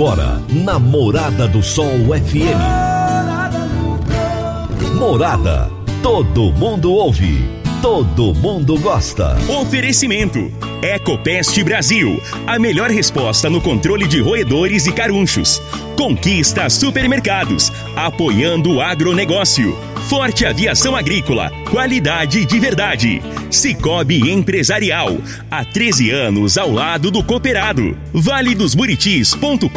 Agora, na Morada do Sol FM. Morada. Todo mundo ouve. Todo mundo gosta. Oferecimento. Ecopest Brasil. A melhor resposta no controle de roedores e carunchos. Conquista Supermercados. Apoiando o agronegócio. Forte Aviação Agrícola. Qualidade de verdade. Cicobi Empresarial. Há 13 anos ao lado do cooperado. Vale dos Buritis.com.br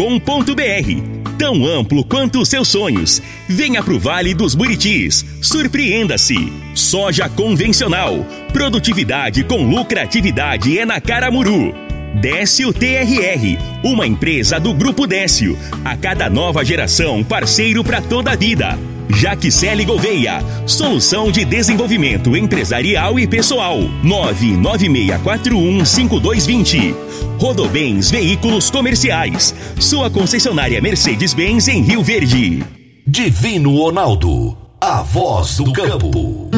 tão amplo quanto os seus sonhos. Venha pro Vale dos Buritis. Surpreenda-se. Soja convencional. Produtividade com lucratividade é na Caramuru. Décio TRR, uma empresa do Grupo Décio. A cada nova geração, parceiro para toda a vida. Jaquicele Gouveia, solução de desenvolvimento empresarial e pessoal. 996415220. Rodobens Veículos Comerciais, sua concessionária Mercedes-Benz em Rio Verde. Divino Ronaldo, a voz do campo.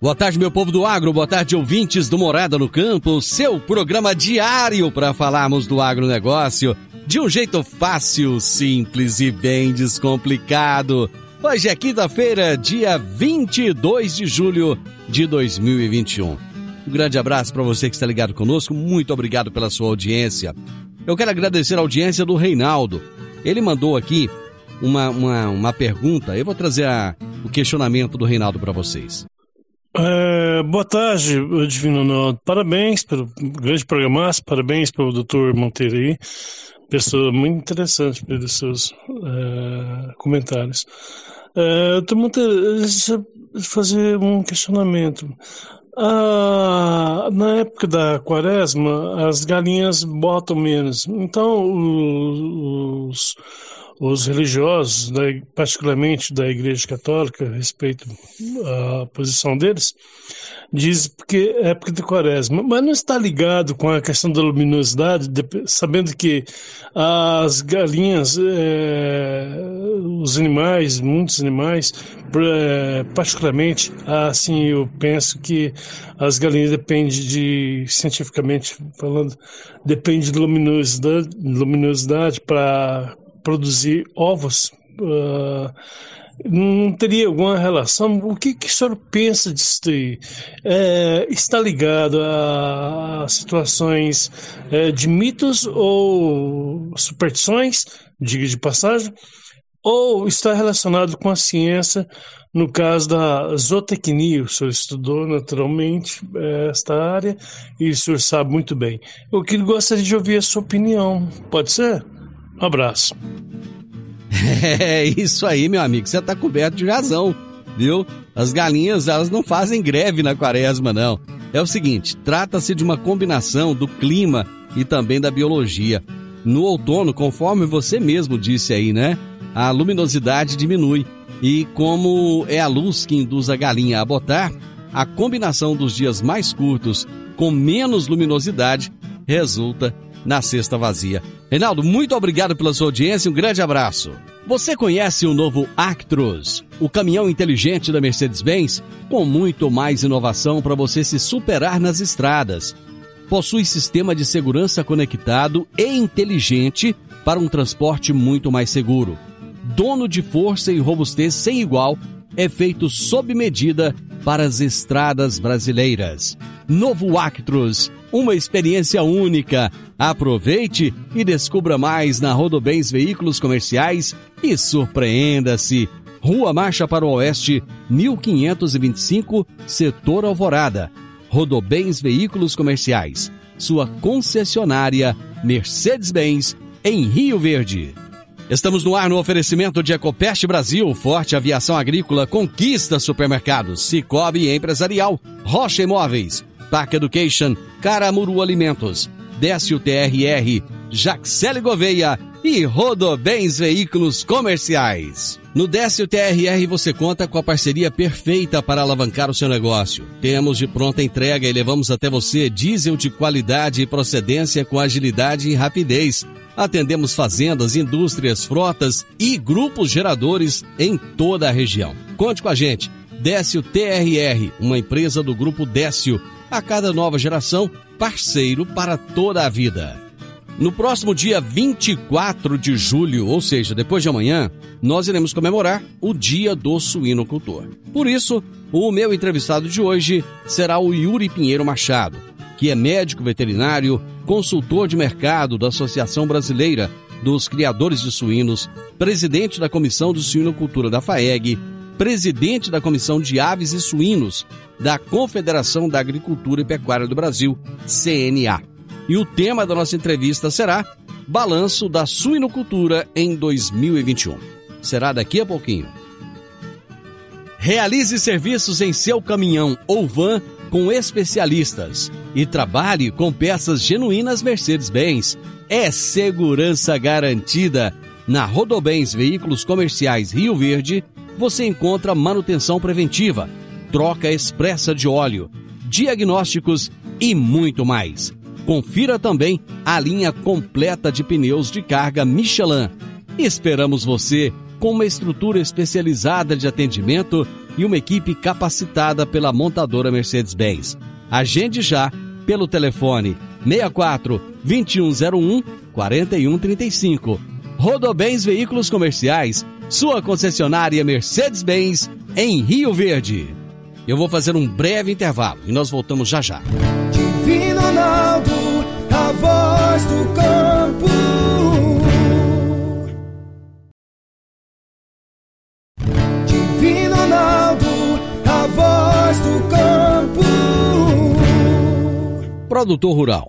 Boa tarde, meu povo do agro, boa tarde, ouvintes do Morada no Campo, seu programa diário para falarmos do agronegócio de um jeito fácil, simples e bem descomplicado. Hoje é quinta-feira, dia 22 de julho de 2021. Um grande abraço para você que está ligado conosco, muito obrigado pela sua audiência. Eu quero agradecer a audiência do Reinaldo. Ele mandou aqui uma, uma, uma pergunta, eu vou trazer a, o questionamento do Reinaldo para vocês. É, boa tarde, Divino Ronaldo. Parabéns pelo grande programaço, parabéns pelo doutor Monteiro aí. Pessoa muito interessante pelos seus é, comentários. Deixa eu fazer um questionamento. Ah, na época da quaresma, as galinhas botam menos. Então, os, os religiosos, particularmente da Igreja Católica, respeito à posição deles, diz que é época de quaresma, mas não está ligado com a questão da luminosidade, sabendo que as galinhas, é, os animais, muitos animais, é, particularmente, assim, eu penso que as galinhas dependem de, cientificamente falando, depende de luminosidade, luminosidade para produzir ovos. Uh, não teria alguma relação? O que, que o senhor pensa disso daí? É, está ligado a, situações é, de mitos ou superstições, diga de passagem, ou está relacionado com a ciência, no caso da zootecnia? O senhor estudou naturalmente é, esta área e o senhor sabe muito bem. Eu que gostaria de ouvir a sua opinião. Pode ser? Um abraço. É isso aí, meu amigo. Você está coberto de razão, viu? As galinhas, elas não fazem greve na quaresma, não. É o seguinte: trata-se de uma combinação do clima e também da biologia. No outono, conforme você mesmo disse aí, né? A luminosidade diminui. E como é a luz que induz a galinha a botar, a combinação dos dias mais curtos com menos luminosidade resulta na cesta vazia. Reinaldo, muito obrigado pela sua audiência e um grande abraço. Você conhece o novo Actros, o caminhão inteligente da Mercedes-Benz, com muito mais inovação para você se superar nas estradas. Possui sistema de segurança conectado e inteligente para um transporte muito mais seguro. Dono de força e robustez sem igual, é feito sob medida para as estradas brasileiras. Novo Actros, uma experiência única. Aproveite e descubra mais na Rodobens Veículos Comerciais e surpreenda-se. Rua Marcha para o Oeste, 1525, Setor Alvorada. Rodobens Veículos Comerciais, sua concessionária Mercedes-Benz em Rio Verde. Estamos no ar no oferecimento de Ecopest Brasil, Forte Aviação Agrícola, Conquista Supermercados, Cicobi Empresarial, Rocha Imóveis, Park Education, Caramuru Alimentos, Décio TRR, Jaxele Gouveia e Rodobens Veículos Comerciais. No Décio TRR você conta com a parceria perfeita para alavancar o seu negócio. Temos de pronta entrega e levamos até você diesel de qualidade e procedência com agilidade e rapidez. Atendemos fazendas, indústrias, frotas e grupos geradores em toda a região. Conte com a gente. Décio TRR, uma empresa do grupo Décio a cada nova geração, parceiro para toda a vida. No próximo dia 24 de julho, ou seja, depois de amanhã, nós iremos comemorar o Dia do Suinocultor. Por isso, o meu entrevistado de hoje será o Yuri Pinheiro Machado, que é médico veterinário, consultor de mercado da Associação Brasileira dos Criadores de Suínos, presidente da Comissão de Suinocultura da FAEG, presidente da Comissão de Aves e Suínos da Confederação da Agricultura e Pecuária do Brasil, CNA. E o tema da nossa entrevista será Balanço da Suinocultura em 2021. Será daqui a pouquinho. Realize serviços em seu caminhão ou van com especialistas e trabalhe com peças genuínas Mercedes-Benz. É segurança garantida. Na Rodobens Veículos Comerciais Rio Verde, você encontra manutenção preventiva, troca expressa de óleo, diagnósticos e muito mais. Confira também a linha completa de pneus de carga Michelin. Esperamos você com uma estrutura especializada de atendimento e uma equipe capacitada pela montadora Mercedes-Benz. Agende já pelo telefone 64 2101 4135. Rodobens Veículos Comerciais, sua concessionária Mercedes-Benz em Rio Verde. Eu vou fazer um breve intervalo e nós voltamos já já. Divino Ronaldo, a voz do campo. Divino Ronaldo, a voz do campo. Produtor Rural.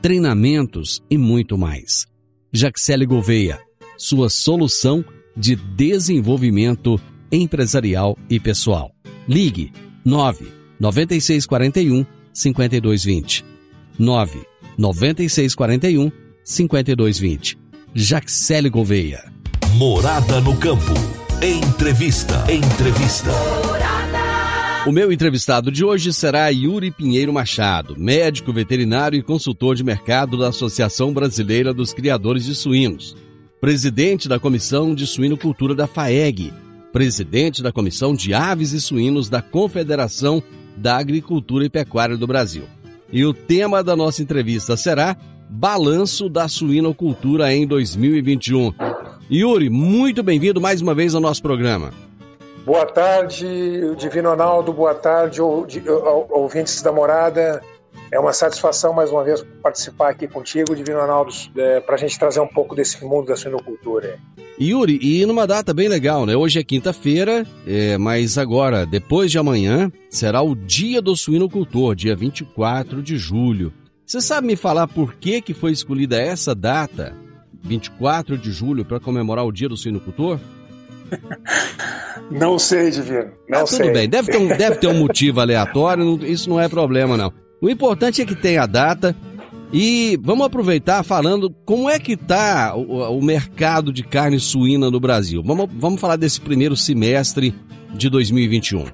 treinamentos e muito mais. Jaxele Gouveia, sua solução de desenvolvimento empresarial e pessoal. Ligue 9 9641 5220. 9 9641 5220. Jaxele Gouveia. Morada no campo. Entrevista. Entrevista. O meu entrevistado de hoje será Yuri Pinheiro Machado, médico veterinário e consultor de mercado da Associação Brasileira dos Criadores de Suínos, presidente da Comissão de Suinocultura da FAEG, presidente da Comissão de Aves e Suínos da Confederação da Agricultura e Pecuária do Brasil. E o tema da nossa entrevista será Balanço da Suinocultura em 2021. Yuri, muito bem-vindo mais uma vez ao nosso programa. Boa tarde, Divino Ronaldo, boa tarde, ouvintes da morada. É uma satisfação mais uma vez participar aqui contigo, Divino Ronaldo, é, para a gente trazer um pouco desse mundo da suinocultura. Yuri, e numa data bem legal, né? Hoje é quinta-feira, é, mas agora, depois de amanhã, será o Dia do Suinocultor, dia 24 de julho. Você sabe me falar por que, que foi escolhida essa data, 24 de julho, para comemorar o Dia do Suinocultor? Não sei, Divino. Não ah, sei. Tudo bem, deve ter, um, deve ter um motivo aleatório, isso não é problema, não. O importante é que tenha a data e vamos aproveitar falando como é que está o, o, mercado de carne suína no Brasil. Vamos, vamos falar desse primeiro semestre de 2021.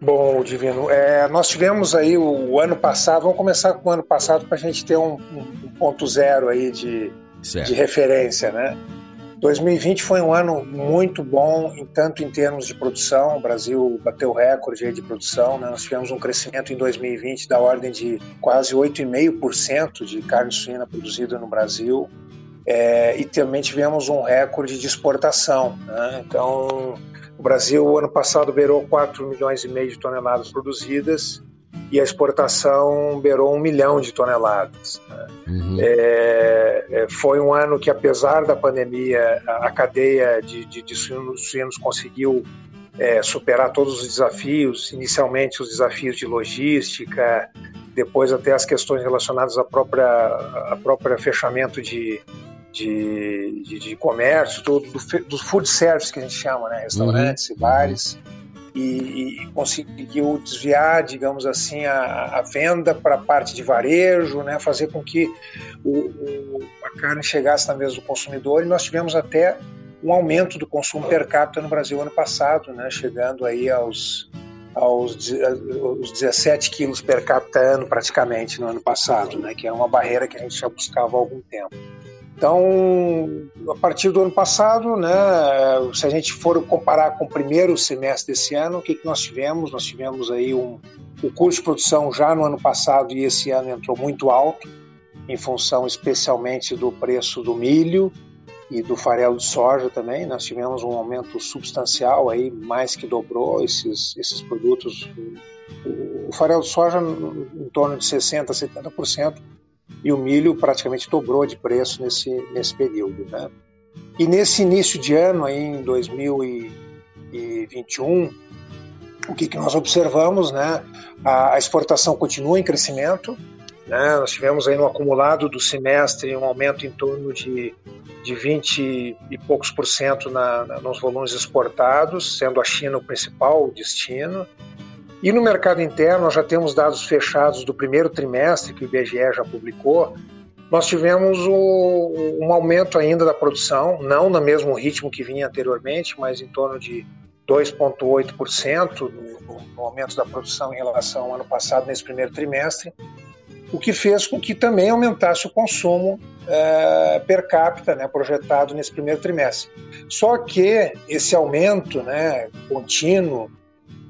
Bom, Divino, é, nós tivemos aí o, o, ano passado, vamos começar com o ano passado para a gente ter um, um, um, ponto zero aí de, de referência, né? 2020 foi um ano muito bom, em tanto em termos de produção, o Brasil bateu recorde de produção, né? nós tivemos um crescimento em 2020 da ordem de quase 8,5% de carne suína produzida no Brasil, é, e também tivemos um recorde de exportação. Né? Então, o Brasil, ano passado, beirou 4 milhões e meio de toneladas produzidas, e a exportação beirou um milhão de toneladas. Né? Uhum. É, é, foi um ano que, apesar da pandemia, a, cadeia de, de, de suínos, conseguiu é, superar todos os desafios, inicialmente os desafios de logística, depois até as questões relacionadas à própria, à própria fechamento de, de, de, de comércio, tudo, do, do, food service que a gente chama, né? restaurantes uhum. e bares. E, e conseguiu desviar, digamos assim, a, a venda para a parte de varejo, né, fazer com que o, o, a carne chegasse na mesa do consumidor e nós tivemos até um aumento do consumo per capita no Brasil ano passado, né, chegando aí aos, aos, aos 17 quilos per capita ano praticamente no ano passado, né, que é uma barreira que a gente já buscava há algum tempo. Então, a partir do ano passado, né, se a gente for comparar com o primeiro semestre desse ano, o que, que nós tivemos? Nós tivemos aí um, o custo de produção já no ano passado e esse ano entrou muito alto, em função especialmente do preço do milho e do farelo de soja também. Nós tivemos um aumento substancial, aí mais que dobrou esses, esses produtos. O farelo de soja em torno de 60%, 70%, e o milho praticamente dobrou de preço nesse, nesse período. Né? E nesse início de ano, aí, em 2021, o que, que nós observamos? Né? A, a exportação continua em crescimento, né? nós tivemos aí no acumulado do semestre um aumento em torno de, de 20 e poucos por cento na, na, nos volumes exportados, sendo a China o principal destino. E no mercado interno, nós já temos dados fechados do primeiro trimestre, que o IBGE já publicou. Nós tivemos o, um aumento ainda da produção, não no mesmo ritmo que vinha anteriormente, mas em torno de 2,8% no, aumento da produção em relação ao ano passado, nesse primeiro trimestre, o que fez com que também aumentasse o consumo é, per capita né, projetado nesse primeiro trimestre. Só que esse aumento né, contínuo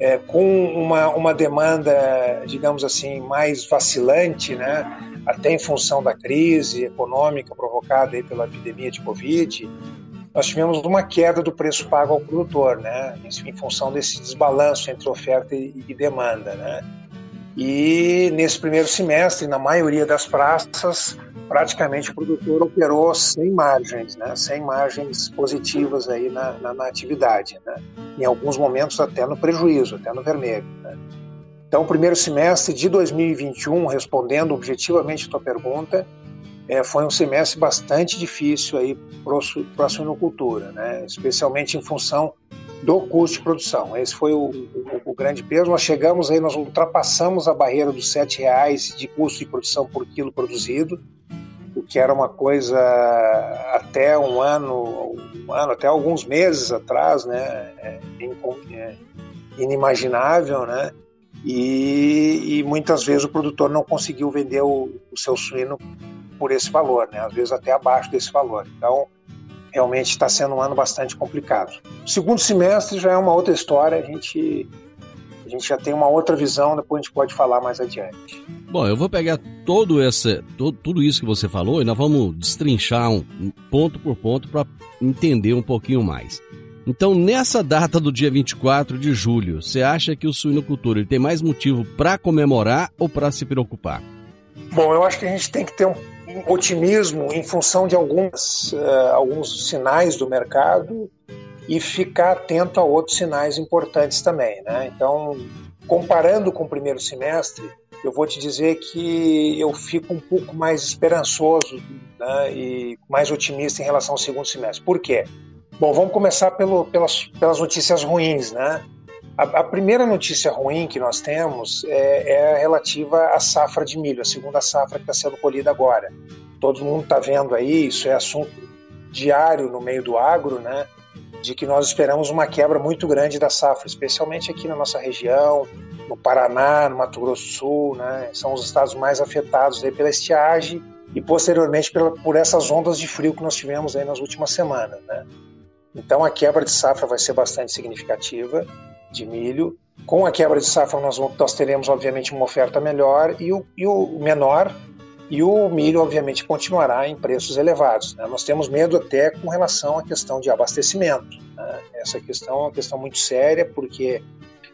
é, com uma, uma demanda, digamos assim, mais vacilante, né, até em função da crise econômica provocada aí pela epidemia de Covid, nós tivemos uma queda do preço pago ao produtor, né, em função desse desbalanço entre oferta e, e demanda. Né. E nesse primeiro semestre, na maioria das praças, praticamente o produtor operou sem margens, né? sem margens positivas aí na, na, na atividade. Né? Em alguns momentos até no prejuízo, até no vermelho. Né? Então, o primeiro semestre de 2021, respondendo objetivamente a tua pergunta, é, foi um semestre bastante difícil aí para a suinocultura, né? especialmente em função do custo de produção. Esse foi o, o, o, grande peso. Nós chegamos aí, nós ultrapassamos a barreira dos R$ reais de custo de produção por quilo produzido, o que era uma coisa até um ano, um ano até alguns meses atrás, né, é, é, inimaginável, né, e, e, muitas vezes o produtor não conseguiu vender o, o seu suíno por esse valor, né, às vezes até abaixo desse valor. Então, realmente está sendo um ano bastante complicado. O segundo semestre já é uma outra história, a gente, a gente já tem uma outra visão, depois a gente pode falar mais adiante. Bom, eu vou pegar todo esse, todo, tudo isso que você falou e nós vamos destrinchar um, ponto por ponto para entender um pouquinho mais. Então, nessa data do dia 24 de julho, você acha que o suinocultor tem mais motivo para comemorar ou para se preocupar? Bom, eu acho que a gente tem que ter um otimismo em função de alguns, uh, alguns sinais do mercado e ficar atento a outros sinais importantes também. Né? Então, comparando com o primeiro semestre, eu vou te dizer que eu fico um pouco mais esperançoso né, e mais otimista em relação ao segundo semestre. Por quê? Bom, vamos começar pelo, pelas, pelas notícias ruins, né? A, a, primeira notícia ruim que nós temos é, é relativa à safra de milho, a segunda safra que está sendo colhida agora. Todo mundo está vendo aí, isso é assunto diário no meio do agro, né? De que nós esperamos uma quebra muito grande da safra, especialmente aqui na nossa região, no Paraná, no Mato Grosso do Sul, né? São os estados mais afetados aí pela estiagem e posteriormente pela, por essas ondas de frio que nós tivemos aí nas últimas semanas, né? Então a quebra de safra vai ser bastante significativa de milho. Com a quebra de safra, nós, nós teremos, obviamente, uma oferta melhor e o, e o menor, e o milho, obviamente, continuará em preços elevados. Né? Nós temos medo até com relação à questão de abastecimento. Né? Essa questão é uma questão muito séria, porque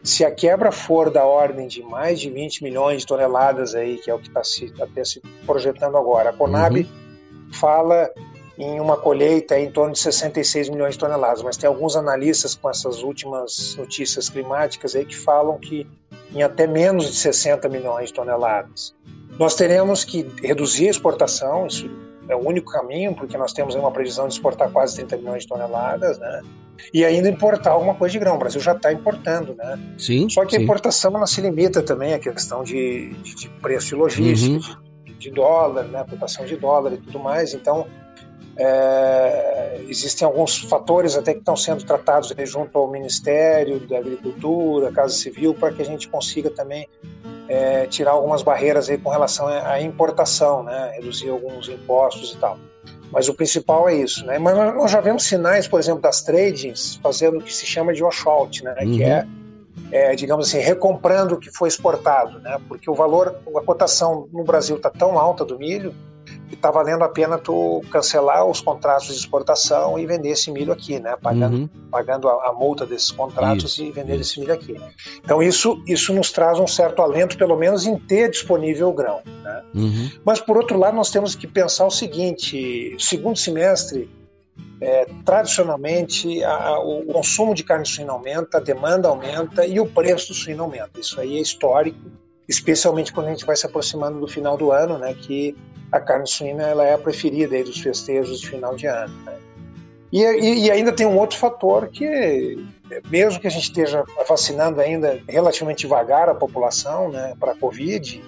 se a quebra for da ordem de mais de 20 milhões de toneladas, aí, que é o que está se, até se projetando agora, a Conab uhum. fala em uma colheita em torno de 66 milhões de toneladas, mas tem alguns analistas com essas últimas notícias climáticas aí que falam que em até menos de 60 milhões de toneladas. Nós teremos que reduzir a exportação, isso é o único caminho, porque nós temos uma previsão de exportar quase 30 milhões de toneladas, né? e ainda importar alguma coisa de grão. O Brasil já está importando, né? Sim. Só que sim. a importação ela se limita também à questão de, de, de preço de logística, uhum. de, de, dólar, né? cotação de dólar e tudo mais. Então, é, existem alguns fatores até que estão sendo tratados junto ao Ministério da Agricultura, Casa Civil, para que a gente consiga também é, tirar algumas barreiras aí com relação à importação, né? reduzir alguns impostos e tal. Mas o principal é isso, né? Mas nós já vemos sinais, por exemplo, das tradings fazendo o que se chama de washout, né? Uhum. Que é, é, digamos assim, recomprando o que foi exportado, né? Porque o valor, a cotação no Brasil está tão alta do milho que está valendo a pena tu cancelar os contratos de exportação e vender esse milho aqui, né? Pagando, uhum. pagando a, a, multa desses contratos isso, e vender isso. esse milho aqui. Então isso, isso nos traz um certo alento, pelo menos em ter disponível o grão. Né? Uhum. Mas por outro lado nós temos que pensar o seguinte: segundo semestre é, tradicionalmente a, a, o consumo de carne suína aumenta, a demanda aumenta e o preço do suíno aumenta. Isso aí é histórico, especialmente quando a gente vai se aproximando do final do ano, né? Que a carne suína ela é a preferida aí dos festejos de final de ano. Né? E, e, e, ainda tem um outro fator que, mesmo que a gente esteja vacinando ainda relativamente devagar a população né, para a Covid,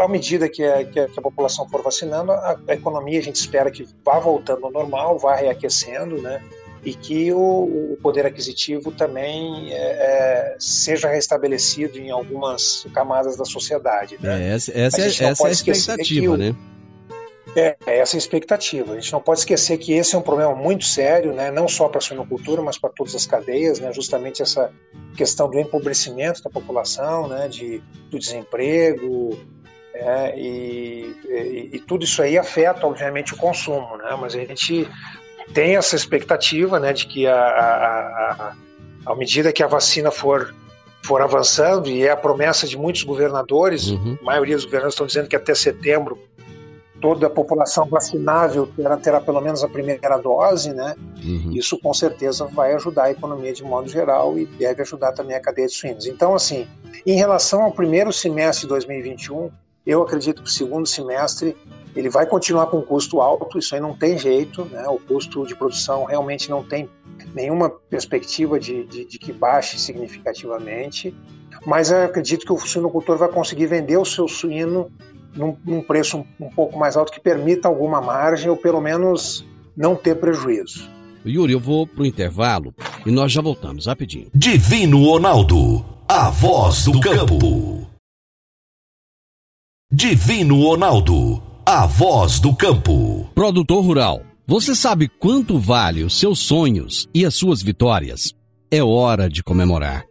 à medida que a, que a, que a população for vacinando, a, a, economia a gente espera que vá voltando ao normal, vá reaquecendo, né? E que o, o poder aquisitivo também é, é, seja restabelecido em algumas camadas da sociedade. Né? É, essa, essa, essa é a expectativa, né? É, é essa a expectativa. A gente não pode esquecer que esse é um problema muito sério, né, não só para a suinocultura, mas para todas as cadeias, né, justamente essa questão do empobrecimento da população, né, de, do desemprego, é, e, e, e, tudo isso aí afeta, obviamente, o consumo, né, mas a gente tem essa expectativa né, de que, a, a, a, à medida que a vacina for for avançando, e é a promessa de muitos governadores, uhum. a maioria dos governadores estão dizendo que até setembro toda a população vacinável terá, terá pelo menos a primeira dose, né? Uhum. Isso com certeza vai ajudar a economia de modo geral e deve ajudar também a cadeia de suínos. Então, assim, em relação ao primeiro semestre de 2021, eu acredito que o segundo semestre ele vai continuar com custo alto, isso aí não tem jeito, né? O custo de produção realmente não tem nenhuma perspectiva de, de, de que baixe significativamente, mas eu acredito que o suinocultor vai conseguir vender o seu suíno num, num preço um, um pouco mais alto que permita alguma margem ou pelo menos não ter prejuízo. Yuri, eu vou pro intervalo e nós já voltamos rapidinho. Divino Ronaldo, a voz do campo. Divino Ronaldo, a voz do campo. Produtor rural, você sabe quanto vale os seus sonhos e as suas vitórias? É hora de comemorar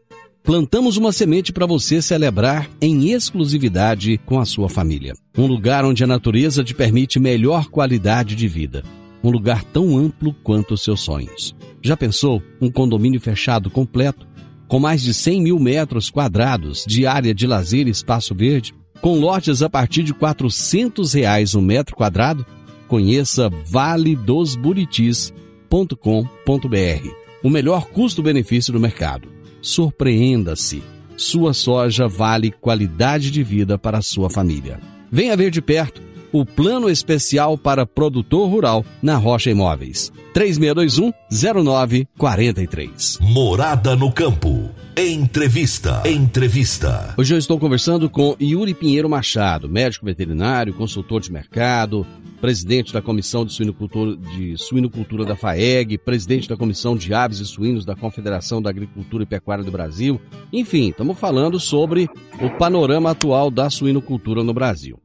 plantamos uma semente para você celebrar em exclusividade com a sua família. Um lugar onde a natureza te permite melhor qualidade de vida. Um lugar tão amplo quanto os seus sonhos. Já pensou um condomínio fechado completo, com mais de 100 mil metros quadrados de área de lazer e espaço verde, com lotes a partir de 400 reais um metro quadrado? Conheça valedosburitis.com.br, o melhor custo-benefício do mercado surpreenda-se. Sua soja vale qualidade de vida para a sua família. Venha ver de perto o plano especial para produtor rural na Rocha Imóveis. 3621-0943. Morada no campo. Entrevista. Entrevista. Hoje eu estou conversando com Yuri Pinheiro Machado, médico veterinário, consultor de mercado, presidente da Comissão de Suinocultura, de Suinocultura da FAEG, presidente da Comissão de Aves e Suínos da Confederação da Agricultura e Pecuária do Brasil. Enfim, estamos falando sobre o panorama atual da suinocultura no Brasil.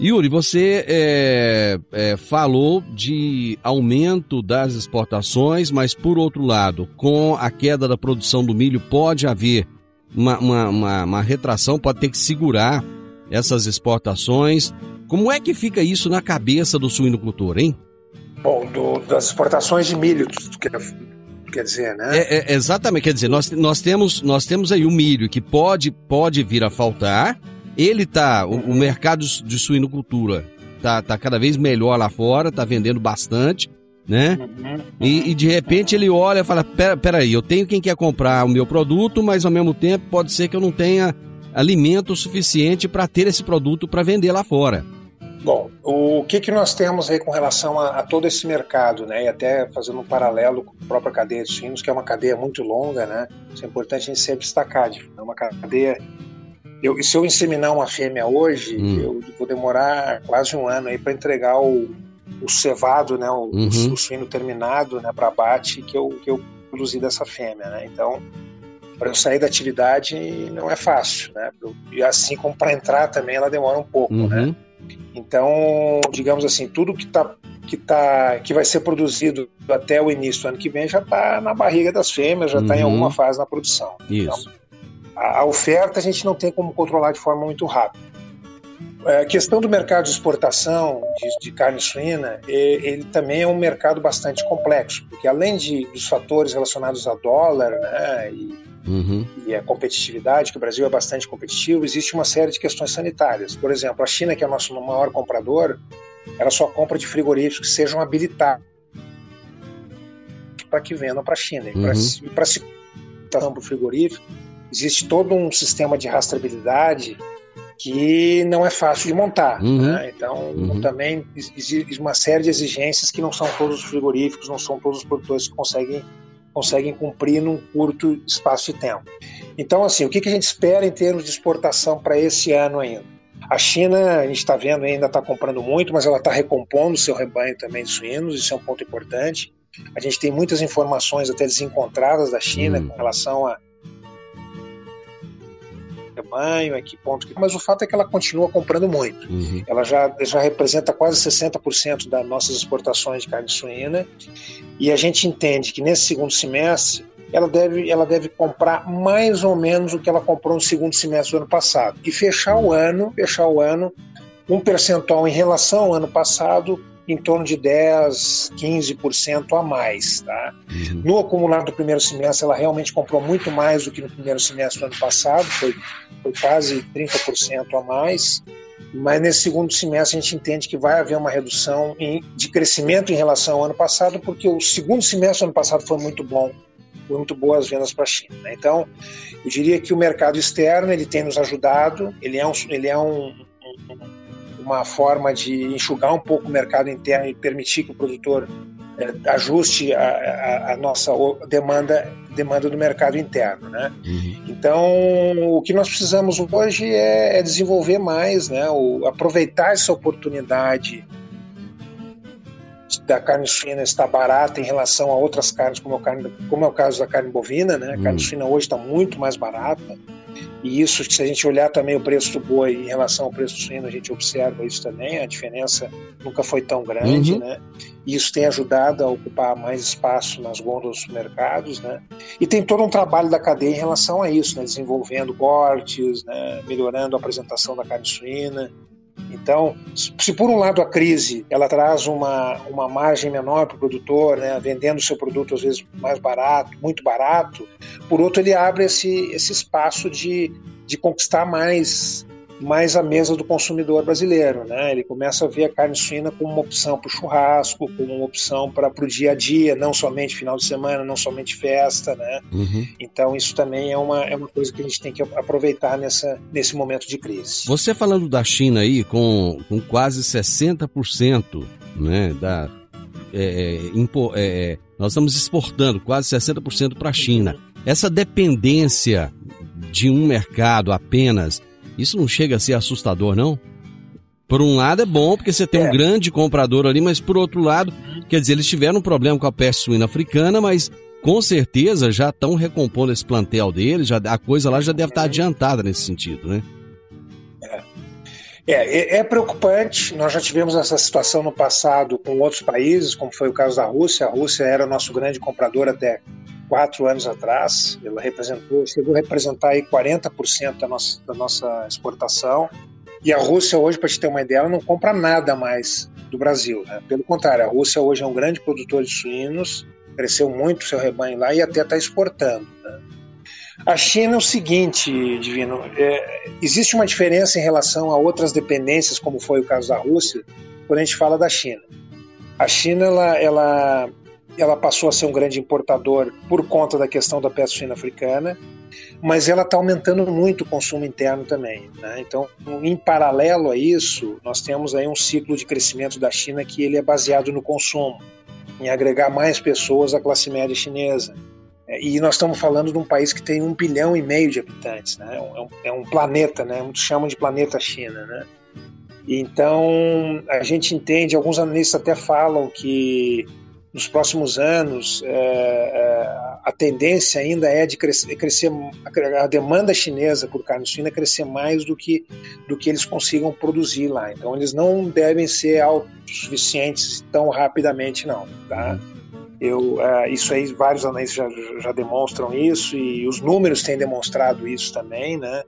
Yuri, você é, é, falou de aumento das exportações, mas por outro lado, com a queda da produção do milho, pode haver uma, uma, uma, uma retração, pode ter que segurar essas exportações. Como é que fica isso na cabeça do suinocultor, hein? Bom, do, das exportações de milho, quer, quer dizer, né? É, é, exatamente, quer dizer, nós, nós, temos, nós temos aí o milho que pode, pode vir a faltar. Ele tá, o, o mercado de suinocultura tá, tá cada vez melhor lá fora, tá vendendo bastante, né? E, e, de repente ele olha e fala: Pera, peraí, eu tenho quem quer comprar o meu produto, mas ao mesmo tempo pode ser que eu não tenha alimento suficiente para ter esse produto para vender lá fora. Bom, O que, que nós temos aí com relação a, a, todo esse mercado, né? E até fazendo um paralelo com a própria cadeia de suínos, que é uma cadeia muito longa, né? Isso é importante a gente sempre destacar. É uma cadeia. Eu, se eu inseminar uma fêmea hoje, hum. eu vou demorar quase um ano aí para entregar o, o cevado, né? O, uhum. o, suíno terminado, né? Para abate que eu, que eu produzi dessa fêmea, né? Então, para eu sair da atividade não é fácil, né? E assim como para entrar também ela demora um pouco, uhum. né? Então, digamos assim, tudo que tá que tá que vai ser produzido até o início do ano que vem já está na barriga das fêmeas, já está uhum. em alguma fase na produção. Isso. Então, a, a, oferta a gente não tem como controlar de forma muito rápida. É, a questão do mercado de exportação de, de carne suína, ele também é um mercado bastante complexo, porque além de, dos fatores relacionados a dólar né, e uhum. e a competitividade, que o Brasil é bastante competitivo, existe uma série de questões sanitárias. Por exemplo, a China, que é o nosso maior comprador, ela só compra de frigoríficos que sejam habilitados para que vendam para a China. Uhum. Para se para o frigorífico, existe todo um sistema de rastreabilidade que não é fácil de montar. Uhum. Né? Então, uhum. também existe uma série de exigências que não são todos os frigoríficos, não são todos os produtores que conseguem conseguem cumprir num curto espaço de tempo. Então, assim, o que a gente espera em termos de exportação para esse ano ainda? A China, a gente está vendo, ainda está comprando muito, mas ela está recompondo o seu rebanho também de suínos, isso é um ponto importante. A gente tem muitas informações até desencontradas da China hum. com relação a rebanho, a que ponto. Mas o fato é que ela continua comprando muito. Uhum. Ela já, já representa quase 60% das nossas exportações de carne suína. E a gente entende que nesse segundo semestre ela deve, ela deve comprar mais ou menos o que ela comprou no segundo semestre do ano passado. E fechar o ano, fechar o ano um percentual em relação ao ano passado em torno de 10, 15% a mais. Tá? Uhum. No acumulado do primeiro semestre, ela realmente comprou muito mais do que no primeiro semestre do ano passado, foi, foi quase 30% a mais. Mas nesse segundo semestre a gente entende que vai haver uma redução em, de crescimento em relação ao ano passado, porque o segundo semestre do ano passado foi muito bom, muito boas vendas para a China. Né? Então, eu diria que o mercado externo ele tem nos ajudado, ele é um, ele é um, um uma forma de enxugar um pouco o mercado interno e permitir que o produtor é, ajuste a, a, a, nossa demanda demanda do mercado interno, né? Uhum. Então, o que nós precisamos hoje é, é desenvolver mais, né? O, aproveitar essa oportunidade da carne suína estar barata em relação a outras carnes, como é o, carne, como é o caso da carne bovina, né? A carne uhum. suína hoje está muito mais barata. E isso, se a gente olhar também o preço do boi em relação ao preço do suíno, a gente observa isso também, a diferença nunca foi tão grande, uhum. né? E isso tem ajudado a ocupar mais espaço nas gôndolas dos mercados, né? E tem todo um trabalho da cadeia em relação a isso, né? Desenvolvendo cortes, né? melhorando a apresentação da carne suína, então, se por um lado a crise ela traz uma, uma margem menor para o produtor, né, vendendo seu produto às vezes mais barato, muito barato, por outro ele abre esse, esse espaço de, de conquistar mais mais a mesa do consumidor brasileiro, né? Ele começa a ver a carne suína como uma opção para o churrasco, como uma opção para o dia a dia, não somente final de semana, não somente festa, né? Uhum. Então isso também é uma, é uma coisa que a gente tem que aproveitar nessa, nesse momento de crise. Você falando da China aí com, com quase 60% né, da, é, é, impo, é, é, nós estamos exportando quase 60% para a China. Essa dependência de um mercado apenas isso não chega a ser assustador, não? Por um lado é bom, porque você tem é. um grande comprador ali, mas por outro lado, quer dizer, eles tiveram um problema com a peste suína africana, mas com certeza já estão recompondo esse plantel deles, já, a coisa lá já deve estar adiantada nesse sentido, né? É, é, é, preocupante. Nós já tivemos essa situação no passado com outros países, como foi o caso da Rússia. A Rússia era nosso grande comprador até quatro anos atrás. Ela representou, chegou a representar aí 40% da nossa, da nossa exportação. E a Rússia hoje, para te ter uma ideia, ela não compra nada mais do Brasil. Né? Pelo contrário, a Rússia hoje é um grande produtor de suínos, cresceu muito o seu rebanho lá e até está exportando. Né? A China é o seguinte, Divino, é, existe uma diferença em relação a outras dependências, como foi o caso da Rússia, quando a gente fala da China. A China ela, ela ela passou a ser um grande importador por conta da questão da peste suína africana. mas ela está aumentando muito o consumo interno também. Né? Então, em paralelo a isso, nós temos aí um ciclo de crescimento da China que ele é baseado no consumo, em agregar mais pessoas à classe média chinesa. É, e nós estamos falando de um país que tem um bilhão e meio de habitantes, né? é, um, é um planeta, né? muitos chamam de planeta China. Né? Então, a gente entende, alguns analistas até falam que nos próximos anos é, é, a tendência ainda é de crescer, crescer, a demanda chinesa por carne suína crescer mais do que do que eles consigam produzir lá. Então eles não devem ser autossuficientes tão rapidamente não, tá? Eu, uh, isso aí vários analistas já, já demonstram isso e os números têm demonstrado isso também, né?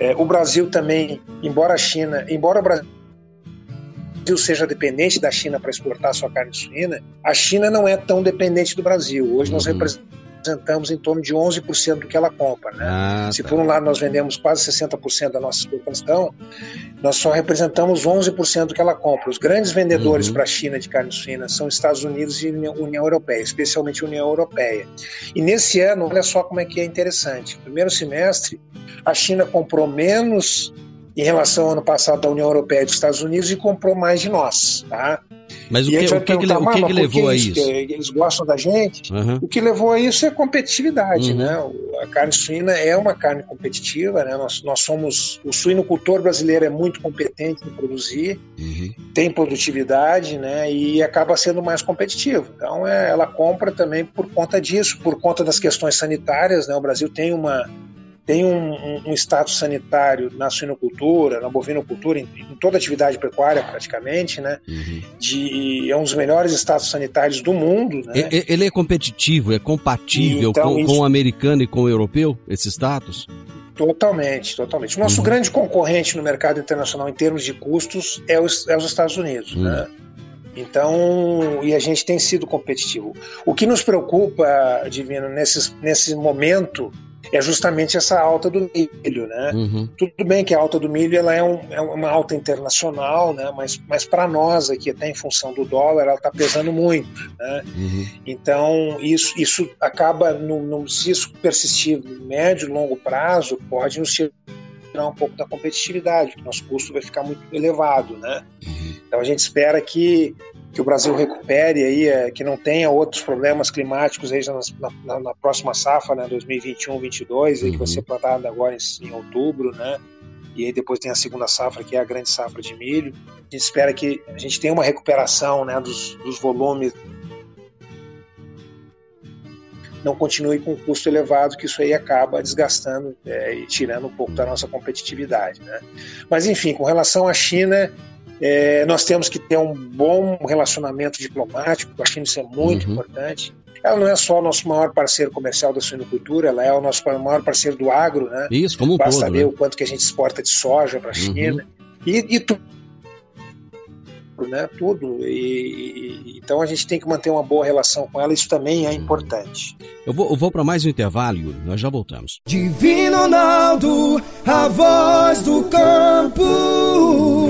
É, o Brasil também, embora a China, embora o Brasil seja dependente da China para exportar sua carne suína, a China não é tão dependente do Brasil. Hoje nós uhum. Representamos em torno de 11% do que ela compra. Né? Ah, Se tá. por um lado nós vendemos quase 60% da nossa exportação, nós só representamos 11% do que ela compra. Os grandes vendedores uhum. para a China de carne suína são Estados Unidos e União Europeia, especialmente a União Europeia. E nesse ano, olha só como é que é interessante. No primeiro semestre, a China comprou menos em relação ao ano passado da União Europeia e dos Estados Unidos e comprou mais de nós, tá? Mas o que, o que, que, o que, que levou a isso? Eles gostam da gente. Uhum. O que levou a isso é competitividade, uhum. né? A carne suína é uma carne competitiva, né? Nós, nós somos... O suinocultor brasileiro é muito competente em produzir, uhum. tem produtividade, né? E acaba sendo mais competitivo. Então, é, ela compra também por conta disso, por conta das questões sanitárias, né? O Brasil tem uma tem um, um, um, status sanitário na suinocultura, na bovinocultura, em, em toda atividade pecuária praticamente, né? Uhum. De, é um dos melhores status sanitários do mundo. Né? Ele é competitivo, é compatível então, com, isso... com o americano e com o europeu, esse status? Totalmente, totalmente. O nosso uhum. grande concorrente no mercado internacional em termos de custos é os, é os Estados Unidos, uhum. né? Então, e a gente tem sido competitivo. O que nos preocupa, Divino, nesse, nesse momento é justamente essa alta do milho, né? Uhum. Tudo bem que a alta do milho ela é, um, é uma alta internacional, né? Mas, mas para nós aqui, até em função do dólar, ela está pesando muito, né? Uhum. Então isso, isso acaba, no, no, se isso persistir no médio e longo prazo, pode nos tirar um pouco da competitividade, porque nosso custo vai ficar muito elevado, né? Uhum. Então a gente espera que que o Brasil recupere aí, é, que não tenha outros problemas climáticos aí na, na, na próxima safra, né, 2021-22, uhum. que vai ser plantada agora em, em, outubro, né? E aí depois tem a segunda safra, que é a grande safra de milho. A gente espera que a gente tenha uma recuperação, né, dos, dos volumes não continue com um custo elevado, que isso aí acaba desgastando é, e tirando um pouco da nossa competitividade. Né? Mas, enfim, com relação à China, é, nós temos que ter um bom relacionamento diplomático com a China, isso é muito uhum. importante. Ela não é só o nosso maior parceiro comercial da suinocultura, ela é o nosso maior parceiro do agro, né? Isso, como um Basta todo, ver né? o quanto que a gente exporta de soja para a uhum. China. Uhum. E, e tudo, né? Tudo. E, e, então a gente tem que manter uma boa relação com ela, isso também é importante. Eu vou, eu vou para mais um intervalo, Yuri, nós já voltamos. Divino Ronaldo, a voz do campo.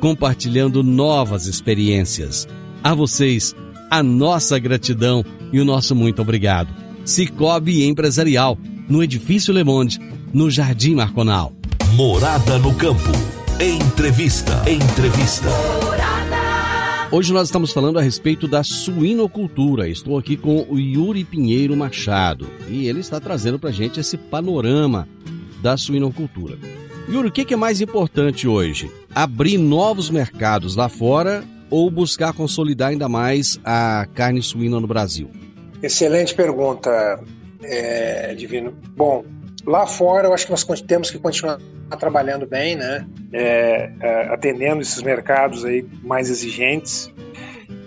compartilhando novas experiências. A vocês, a nossa gratidão e o nosso muito obrigado. Cicobi Empresarial, no Edifício Le Monde, no Jardim Marconal. Morada no Campo. Entrevista. Entrevista. Hoje nós estamos falando a respeito da suinocultura. Estou aqui com o Yuri Pinheiro Machado e ele está trazendo para gente esse panorama da suinocultura. Yuri, o que é mais importante hoje? Abrir novos mercados lá fora ou buscar consolidar ainda mais a carne suína no Brasil? Excelente pergunta, é, Divino. Bom, Lá fora, eu acho que nós temos que continuar trabalhando bem, né? É, é, atendendo esses mercados aí mais exigentes.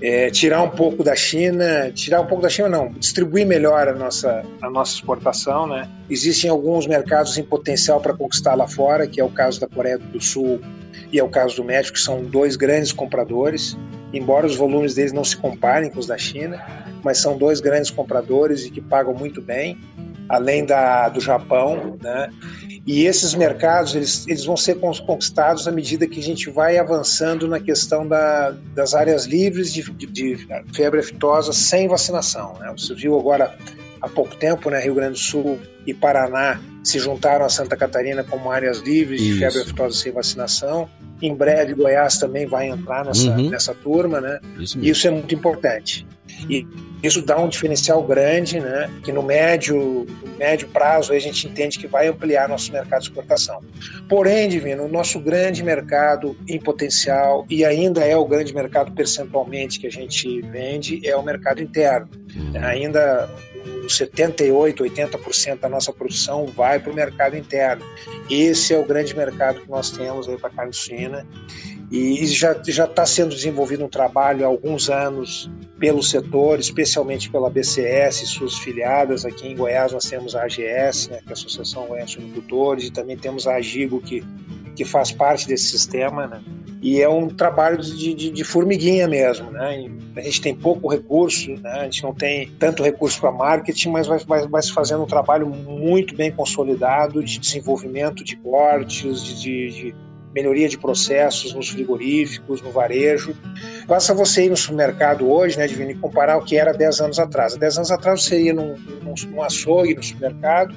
É, tirar um pouco da China, tirar um pouco da China não, distribuir melhor a nossa, a nossa exportação, né? Existem alguns mercados em potencial para conquistar lá fora, que é o caso da Coreia do Sul e é o caso do México, que são dois grandes compradores, embora os volumes deles não se comparem com os da China, mas são dois grandes compradores e que pagam muito bem, além da, do Japão, né? E esses mercados eles, eles vão ser conquistados à medida que a gente vai avançando na questão da, das áreas livres de, de, de febre aftosa sem vacinação. Né? Você viu agora há pouco tempo, né, Rio Grande do Sul e Paraná se juntaram a Santa Catarina como áreas livres Isso. de febre aftosa sem vacinação. Em breve, Goiás também vai entrar nessa, uhum. nessa turma, né? Isso, Isso é muito importante. E isso dá um diferencial grande, né? Que no médio, no médio prazo a gente entende que vai ampliar nosso mercado de exportação. Porém, Divino, o nosso grande mercado em potencial e ainda é o grande mercado percentualmente que a gente vende é o mercado interno. Uhum. Ainda 78, 80% da nossa produção vai para o mercado interno. Esse é o grande mercado que nós temos aí para a carne suína e já está sendo desenvolvido um trabalho há alguns anos pelo setor, especialmente pela BCS e suas filiadas. Aqui em Goiás nós temos a AGS, né, que é a Associação Goiás de Agricultores, e também temos a Agigo, que, que faz parte desse sistema. Né? E é um trabalho de, de, de, formiguinha mesmo. Né? A gente tem pouco recurso, né? a gente não tem tanto recurso para marketing, mas vai, vai, vai fazendo um trabalho muito bem consolidado de desenvolvimento de cortes, de, de melhoria de processos nos frigoríficos, no varejo. Basta você ir no supermercado hoje, né, Divino, e comparar o que era 10 anos atrás. 10 anos atrás você ia num, num, num açougue, no supermercado,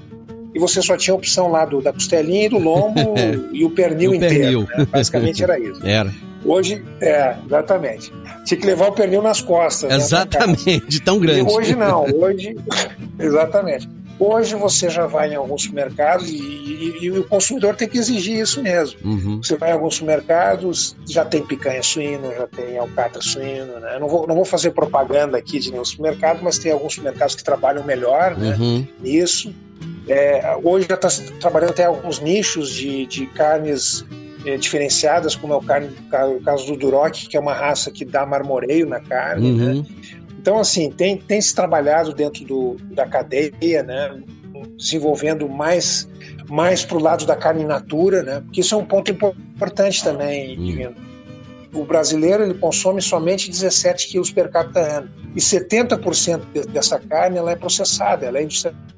e você só tinha a opção lá do, da costelinha e do lombo e o pernil o inteiro. Pernil. Né? Basicamente era isso. Era. Hoje, é, exatamente. Tinha que levar o pernil nas costas. Né, exatamente, né, tão grande. E hoje não, hoje, exatamente. Hoje você já vai em alguns supermercados e, e, e o consumidor tem que exigir isso mesmo. Uhum. Você vai em alguns supermercados, já tem picanha suína, já tem alcatra suína. Né? não, vou, não vou fazer propaganda aqui de nenhum supermercado, mas tem alguns supermercados que trabalham melhor né, uhum. nisso. É, hoje já está trabalhando até alguns nichos de, de carnes é, diferenciadas, como é o, carne, o caso do Duroc, que é uma raça que dá marmoreio na carne. Né? Uhum. Né? Então, assim, tem, tem se trabalhado dentro do, da cadeia, né? desenvolvendo mais, mais para o lado da carne natura, né? porque isso é um ponto importante também, hum. O brasileiro ele consome somente 17 quilos per capita ano. E 70% dessa carne ela é processada, ela é industrializada,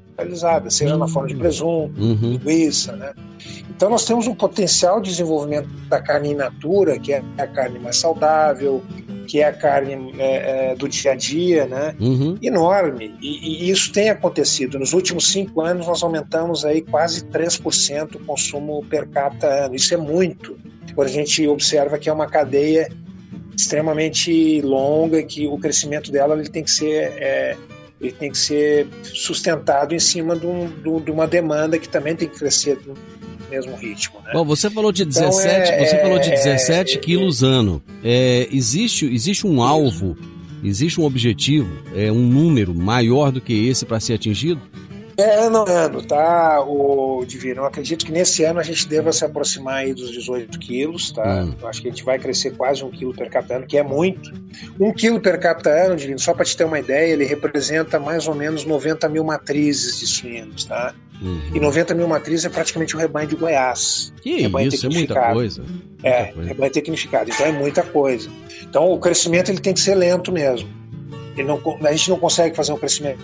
seja na forma de presunto, uhum. linguiça. Né? Então nós temos um potencial de desenvolvimento da carne in natura, que é a carne mais saudável, que é a carne é, é, do dia a dia, né? Uhum. Enorme. E, e, isso tem acontecido. Nos últimos cinco anos, nós aumentamos aí quase 3% o consumo per capita ano. Isso é muito. Quando a gente observa que é uma cadeia extremamente longa, que o crescimento dela ele tem que ser é, ele tem que ser sustentado em cima de, um, de, uma demanda que também tem que crescer mesmo ritmo. Né? Bom, você falou de 17, então, é, você falou de 17 é, quilos ano. É, existe, existe um alvo, existe um objetivo, é, um número maior do que esse para ser atingido? É ano a ano, tá, o Divino? Eu acredito que nesse ano a gente deva se aproximar aí dos 18 quilos, tá? Hum. Eu acho que a gente vai crescer quase um quilo per capita ano, que é muito. Um quilo per capita ano, Divino, só para te ter uma ideia, ele representa mais ou menos 90 mil matrizes de suínos, tá? Uhum. E 90 mil matrizes é praticamente o rebanho de Goiás. Que rebanho isso, é muita coisa. Muita é, coisa. rebanho tecnificado, então é muita coisa. Então o crescimento ele tem que ser lento mesmo. Não, a gente não consegue fazer um crescimento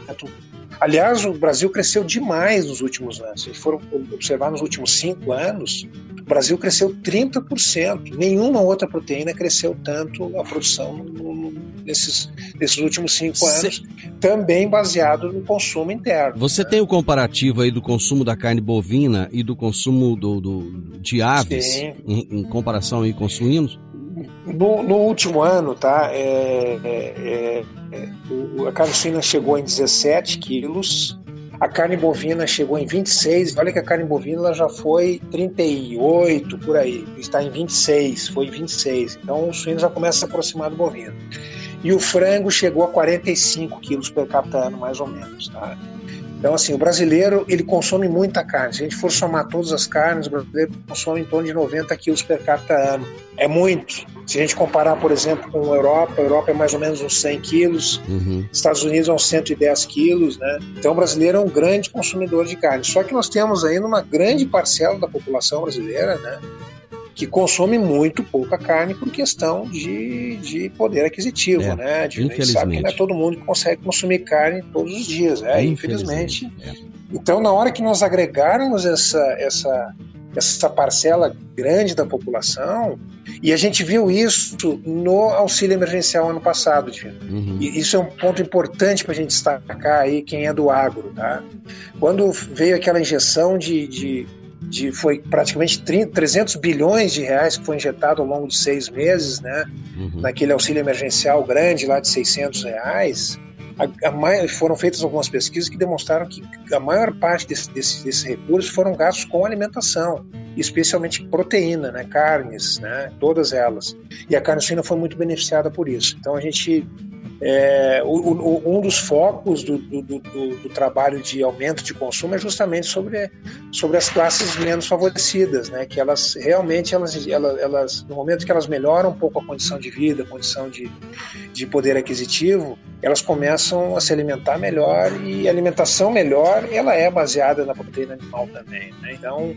Aliás, o Brasil cresceu demais nos últimos anos. Se for observar nos últimos cinco anos, o Brasil cresceu 30%. Nenhuma outra proteína cresceu tanto a produção nesses, nesses últimos cinco anos, também baseado no consumo interno. Você né? tem o comparativo aí do consumo da carne bovina e do consumo do, do de aves em, em, comparação aí com suínos? No, no último ano, tá? É, é, é, a carne suína chegou em 17 quilos, a carne bovina chegou em 26. Olha que a carne bovina já foi 38 por aí, está em 26, foi 26. Então o suíno já começa a se aproximar do bovino. E o frango chegou a 45 quilos per capita ano, mais ou menos. Tá? Então, assim, o brasileiro, ele consome muita carne. Se a gente for somar todas as carnes, o brasileiro consome em torno de 90 quilos per capita ano. É muito. Se a gente comparar, por exemplo, com a Europa, a Europa é mais ou menos uns 100 quilos, uhum. Estados Unidos é uns 110 quilos, né? Então, o brasileiro é um grande consumidor de carne. Só que nós temos ainda uma grande parcela da população brasileira, né? Que consome muito pouca carne por questão de, de poder aquisitivo, é, né? De, infelizmente. sabe que não é todo mundo que consegue consumir carne todos os dias, né? Infelizmente. infelizmente. É. Então, na hora que nós agregarmos essa, essa, essa parcela grande da população, e a gente viu isso no auxílio emergencial ano passado, uhum. E isso é um ponto importante para a gente destacar aí quem é do agro, tá? Quando veio aquela injeção de, de de foi praticamente 30, 300 bilhões de reais que foi injetado ao longo de seis meses, né? Uhum. Naquele auxílio emergencial grande lá de 600 reais. A, a, foram feitas algumas pesquisas que demonstraram que a maior parte desse, desse, desses recursos foram gastos com alimentação, especialmente proteína, né, carnes, né, todas elas. E a carne suína foi muito beneficiada por isso. Então a gente é, o, o, um dos focos do, do, do, do, trabalho de aumento de consumo é justamente sobre, sobre as classes menos favorecidas, né? que elas realmente, elas, elas, elas, no momento que elas melhoram um pouco a condição de vida, a condição de, de poder aquisitivo, elas começam a se alimentar melhor e a alimentação melhor ela é baseada na proteína animal também. Né? Então,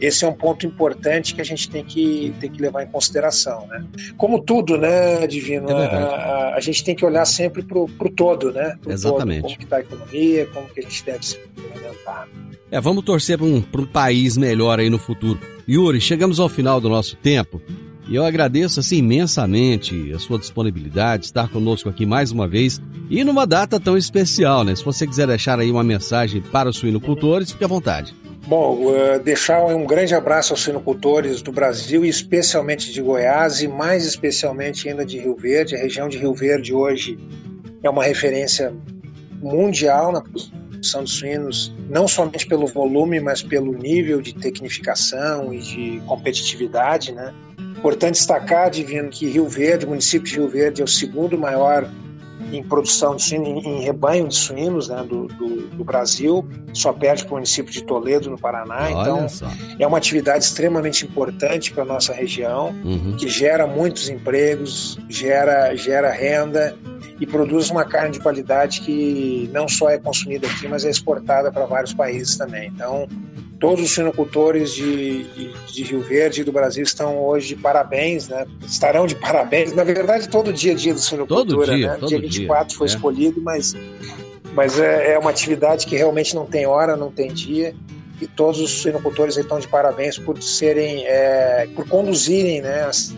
esse é um ponto importante que a gente tem que, tem que levar em consideração. Né? Como tudo, né, Divino? É a, a, a, gente tem que olhar sempre para o todo, né? Pro Exatamente. Todo, como está a economia, como que a gente deve se alimentar. É, vamos torcer para um, um país melhor aí no futuro. Yuri, chegamos ao final do nosso tempo e eu agradeço assim imensamente a sua disponibilidade, estar conosco aqui mais uma vez e numa data tão especial, né? Se você quiser deixar aí uma mensagem para os suinocultores, fique à vontade. Bom, uh, deixar um grande abraço aos sinocultores do Brasil especialmente de Goiás e mais especialmente ainda de Rio Verde. A região de Rio Verde hoje é uma referência mundial na produção de suínos, não somente pelo volume, mas pelo nível de tecnificação e de competitividade, né? Importante destacar, Divino, que Rio Verde, o município de Rio Verde, é o segundo maior em produção de suíno, em, rebanho de suínos né, do, do, do, Brasil, só perde para o município de Toledo, no Paraná. Olha então, só. é uma atividade extremamente importante para a nossa região, uhum. que gera muitos empregos, gera, gera renda e produz uma carne de qualidade que não só é consumida aqui, mas é exportada para vários países também. Então, todos os suinocultores de, de, de, Rio Verde e do Brasil estão hoje de parabéns, né? Estarão de parabéns. Na verdade, todo dia é dia do suinocultura, todo dia, né? Todo dia 24 dia, foi é. escolhido, mas, mas é, é, uma atividade que realmente não tem hora, não tem dia. E todos os suinocultores estão de parabéns por serem, é, por conduzirem, né? Essa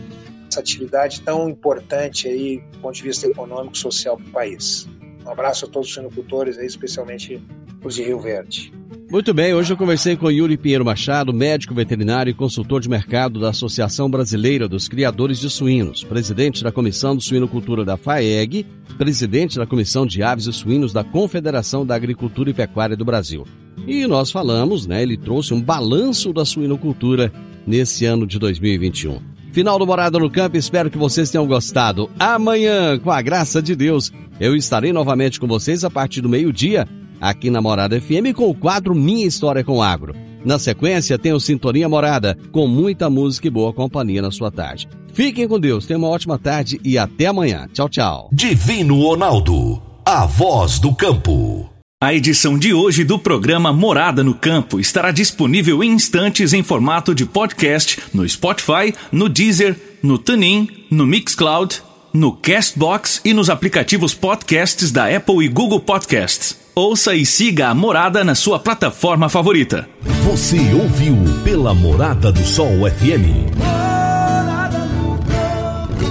atividade tão importante aí do ponto de vista econômico e social para o país. Um abraço a todos os suinocultores aí, especialmente os de Rio Verde. Muito bem, hoje eu conversei com Yuri Pinheiro Machado, médico veterinário e consultor de mercado da Associação Brasileira dos Criadores de Suínos, presidente da Comissão de Suinocultura da FAEG, presidente da Comissão de Aves e Suínos da Confederação da Agricultura e Pecuária do Brasil. E nós falamos, né, ele trouxe um balanço da suinocultura nesse ano de 2021. Final do Morada no Campo, espero que vocês tenham gostado. Amanhã, com a graça de Deus, eu estarei novamente com vocês a partir do meio-dia aqui na Morada FM com o quadro Minha História com Agro. Na sequência, tem o Sintonia Morada, com muita música e boa companhia na sua tarde. Fiquem com Deus, tenham uma ótima tarde e até amanhã. Tchau, tchau. Divino Ronaldo, a voz do campo. A edição de hoje do programa Morada no Campo estará disponível em instantes em formato de podcast no Spotify, no Deezer, no TuneIn, no Mixcloud, no Castbox e nos aplicativos podcasts da Apple e Google Podcasts. Ouça e siga a Morada na sua plataforma favorita. Você ouviu pela Morada do Sol FM.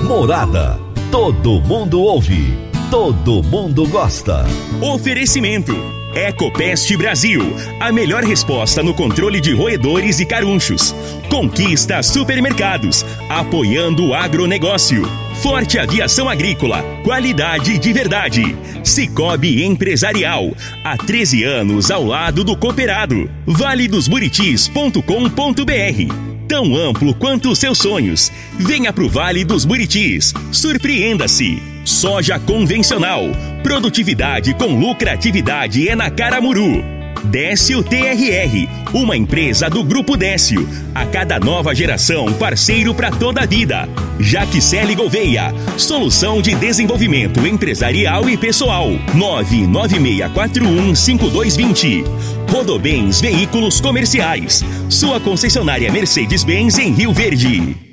Morada. Todo mundo ouve. Todo mundo gosta. Oferecimento. Ecopest Brasil, a melhor resposta no controle de roedores e carunchos. Conquista supermercados, apoiando o agronegócio. Forte Aviação Agrícola, qualidade de verdade. Cicobi Empresarial, há 13 anos ao lado do cooperado. Vale dos Buritis.com.br tão amplo quanto os seus sonhos. Venha pro Vale dos Buritis. Surpreenda-se. Soja convencional. Produtividade com lucratividade é na Caramuru. Décio TRR, uma empresa do Grupo Décio. A cada nova geração, parceiro para toda a vida. Jaquicele Gouveia, solução de desenvolvimento empresarial e pessoal. 996415220. Rodobens Veículos Comerciais, sua concessionária Mercedes-Benz em Rio Verde.